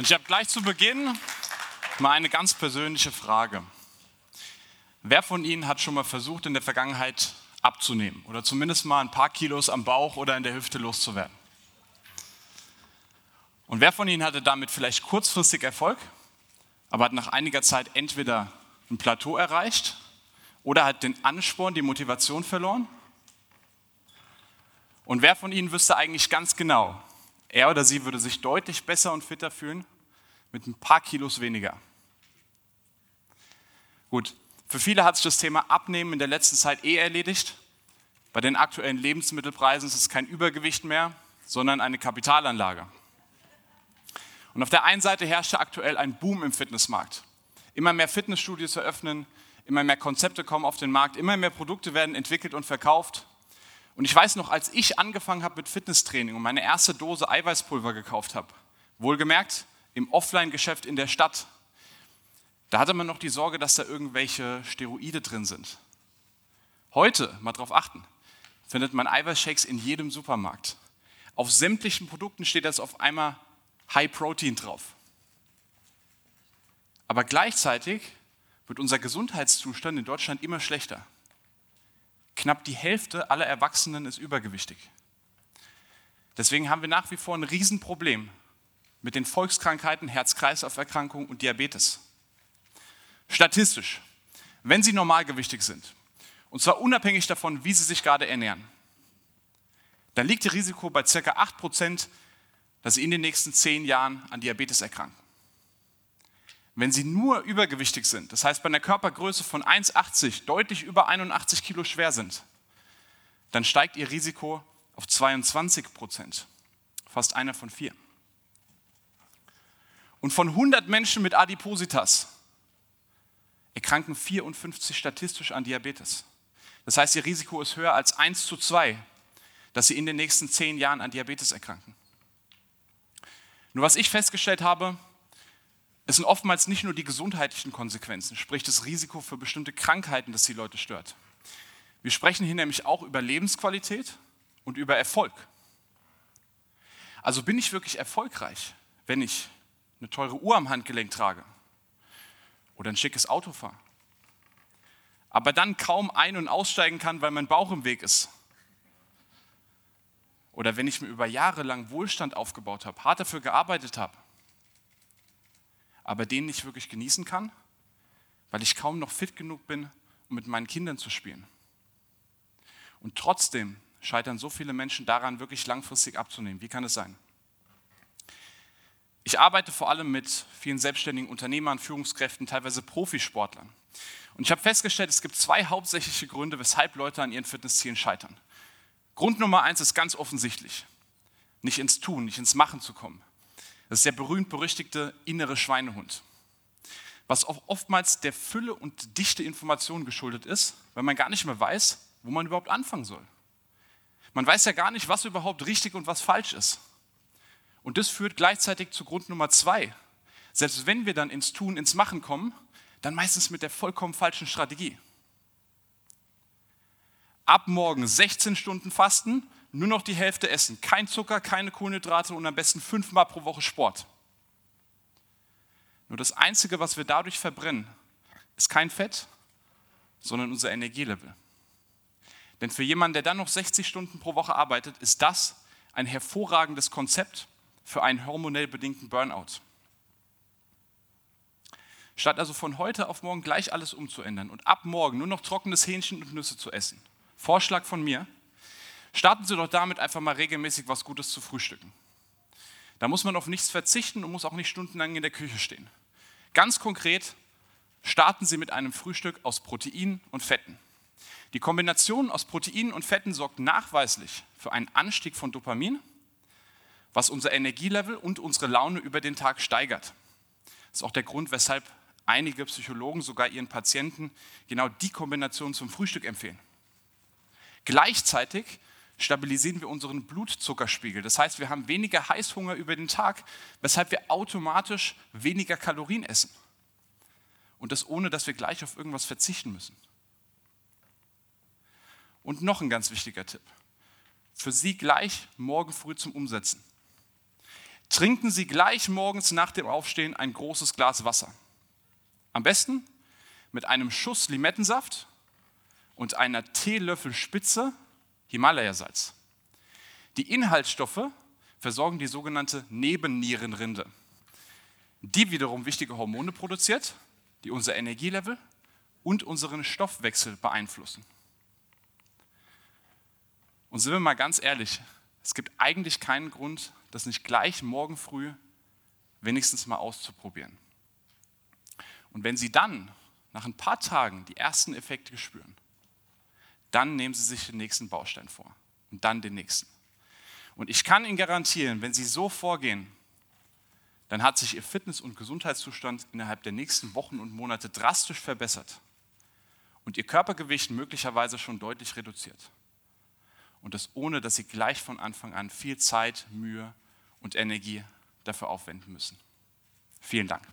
Und ich habe gleich zu Beginn mal eine ganz persönliche Frage. Wer von Ihnen hat schon mal versucht, in der Vergangenheit abzunehmen oder zumindest mal ein paar Kilos am Bauch oder in der Hüfte loszuwerden? Und wer von Ihnen hatte damit vielleicht kurzfristig Erfolg, aber hat nach einiger Zeit entweder ein Plateau erreicht oder hat den Ansporn, die Motivation verloren? Und wer von Ihnen wüsste eigentlich ganz genau, er oder sie würde sich deutlich besser und fitter fühlen mit ein paar Kilos weniger. Gut, für viele hat sich das Thema Abnehmen in der letzten Zeit eh erledigt. Bei den aktuellen Lebensmittelpreisen ist es kein Übergewicht mehr, sondern eine Kapitalanlage. Und auf der einen Seite herrscht aktuell ein Boom im Fitnessmarkt. Immer mehr Fitnessstudios eröffnen, immer mehr Konzepte kommen auf den Markt, immer mehr Produkte werden entwickelt und verkauft. Und ich weiß noch, als ich angefangen habe mit Fitnesstraining und meine erste Dose Eiweißpulver gekauft habe, wohlgemerkt im Offline-Geschäft in der Stadt, da hatte man noch die Sorge, dass da irgendwelche Steroide drin sind. Heute, mal drauf achten, findet man Eiweißshakes in jedem Supermarkt. Auf sämtlichen Produkten steht das auf einmal High Protein drauf. Aber gleichzeitig wird unser Gesundheitszustand in Deutschland immer schlechter. Knapp die Hälfte aller Erwachsenen ist übergewichtig. Deswegen haben wir nach wie vor ein Riesenproblem mit den Volkskrankheiten, Herz-Kreislauf-Erkrankungen und Diabetes. Statistisch, wenn Sie normalgewichtig sind, und zwar unabhängig davon, wie Sie sich gerade ernähren, dann liegt Ihr Risiko bei ca. 8%, dass Sie in den nächsten 10 Jahren an Diabetes erkranken. Wenn Sie nur übergewichtig sind, das heißt bei einer Körpergröße von 1,80 deutlich über 81 Kilo schwer sind, dann steigt Ihr Risiko auf 22 Prozent, fast einer von vier. Und von 100 Menschen mit Adipositas erkranken 54 statistisch an Diabetes. Das heißt, Ihr Risiko ist höher als 1 zu 2, dass Sie in den nächsten 10 Jahren an Diabetes erkranken. Nur was ich festgestellt habe, es sind oftmals nicht nur die gesundheitlichen Konsequenzen, sprich das Risiko für bestimmte Krankheiten, das die Leute stört. Wir sprechen hier nämlich auch über Lebensqualität und über Erfolg. Also bin ich wirklich erfolgreich, wenn ich eine teure Uhr am Handgelenk trage oder ein schickes Auto fahre, aber dann kaum ein- und aussteigen kann, weil mein Bauch im Weg ist. Oder wenn ich mir über Jahre lang Wohlstand aufgebaut habe, hart dafür gearbeitet habe aber den nicht wirklich genießen kann, weil ich kaum noch fit genug bin, um mit meinen Kindern zu spielen. Und trotzdem scheitern so viele Menschen daran, wirklich langfristig abzunehmen. Wie kann es sein? Ich arbeite vor allem mit vielen selbstständigen Unternehmern, Führungskräften, teilweise Profisportlern. Und ich habe festgestellt, es gibt zwei hauptsächliche Gründe, weshalb Leute an ihren Fitnesszielen scheitern. Grund Nummer eins ist ganz offensichtlich, nicht ins Tun, nicht ins Machen zu kommen. Das ist der berühmt-berüchtigte innere Schweinehund, was oftmals der Fülle und Dichte Informationen geschuldet ist, weil man gar nicht mehr weiß, wo man überhaupt anfangen soll. Man weiß ja gar nicht, was überhaupt richtig und was falsch ist. Und das führt gleichzeitig zu Grund Nummer zwei. Selbst wenn wir dann ins Tun, ins Machen kommen, dann meistens mit der vollkommen falschen Strategie. Ab morgen 16 Stunden Fasten nur noch die Hälfte essen. Kein Zucker, keine Kohlenhydrate und am besten fünfmal pro Woche Sport. Nur das Einzige, was wir dadurch verbrennen, ist kein Fett, sondern unser Energielevel. Denn für jemanden, der dann noch 60 Stunden pro Woche arbeitet, ist das ein hervorragendes Konzept für einen hormonell bedingten Burnout. Statt also von heute auf morgen gleich alles umzuändern und ab morgen nur noch trockenes Hähnchen und Nüsse zu essen, Vorschlag von mir, Starten Sie doch damit, einfach mal regelmäßig was Gutes zu frühstücken. Da muss man auf nichts verzichten und muss auch nicht stundenlang in der Küche stehen. Ganz konkret starten Sie mit einem Frühstück aus Proteinen und Fetten. Die Kombination aus Proteinen und Fetten sorgt nachweislich für einen Anstieg von Dopamin, was unser Energielevel und unsere Laune über den Tag steigert. Das ist auch der Grund, weshalb einige Psychologen sogar ihren Patienten genau die Kombination zum Frühstück empfehlen. Gleichzeitig stabilisieren wir unseren Blutzuckerspiegel. Das heißt, wir haben weniger Heißhunger über den Tag, weshalb wir automatisch weniger Kalorien essen. Und das ohne, dass wir gleich auf irgendwas verzichten müssen. Und noch ein ganz wichtiger Tipp. Für Sie gleich morgen früh zum Umsetzen. trinken Sie gleich morgens nach dem Aufstehen ein großes Glas Wasser. Am besten mit einem Schuss Limettensaft und einer Teelöffelspitze Himalaya-Salz. Die Inhaltsstoffe versorgen die sogenannte Nebennierenrinde, die wiederum wichtige Hormone produziert, die unser Energielevel und unseren Stoffwechsel beeinflussen. Und sind wir mal ganz ehrlich, es gibt eigentlich keinen Grund, das nicht gleich morgen früh wenigstens mal auszuprobieren. Und wenn Sie dann nach ein paar Tagen die ersten Effekte spüren, dann nehmen Sie sich den nächsten Baustein vor und dann den nächsten. Und ich kann Ihnen garantieren, wenn Sie so vorgehen, dann hat sich Ihr Fitness- und Gesundheitszustand innerhalb der nächsten Wochen und Monate drastisch verbessert und Ihr Körpergewicht möglicherweise schon deutlich reduziert. Und das ohne, dass Sie gleich von Anfang an viel Zeit, Mühe und Energie dafür aufwenden müssen. Vielen Dank.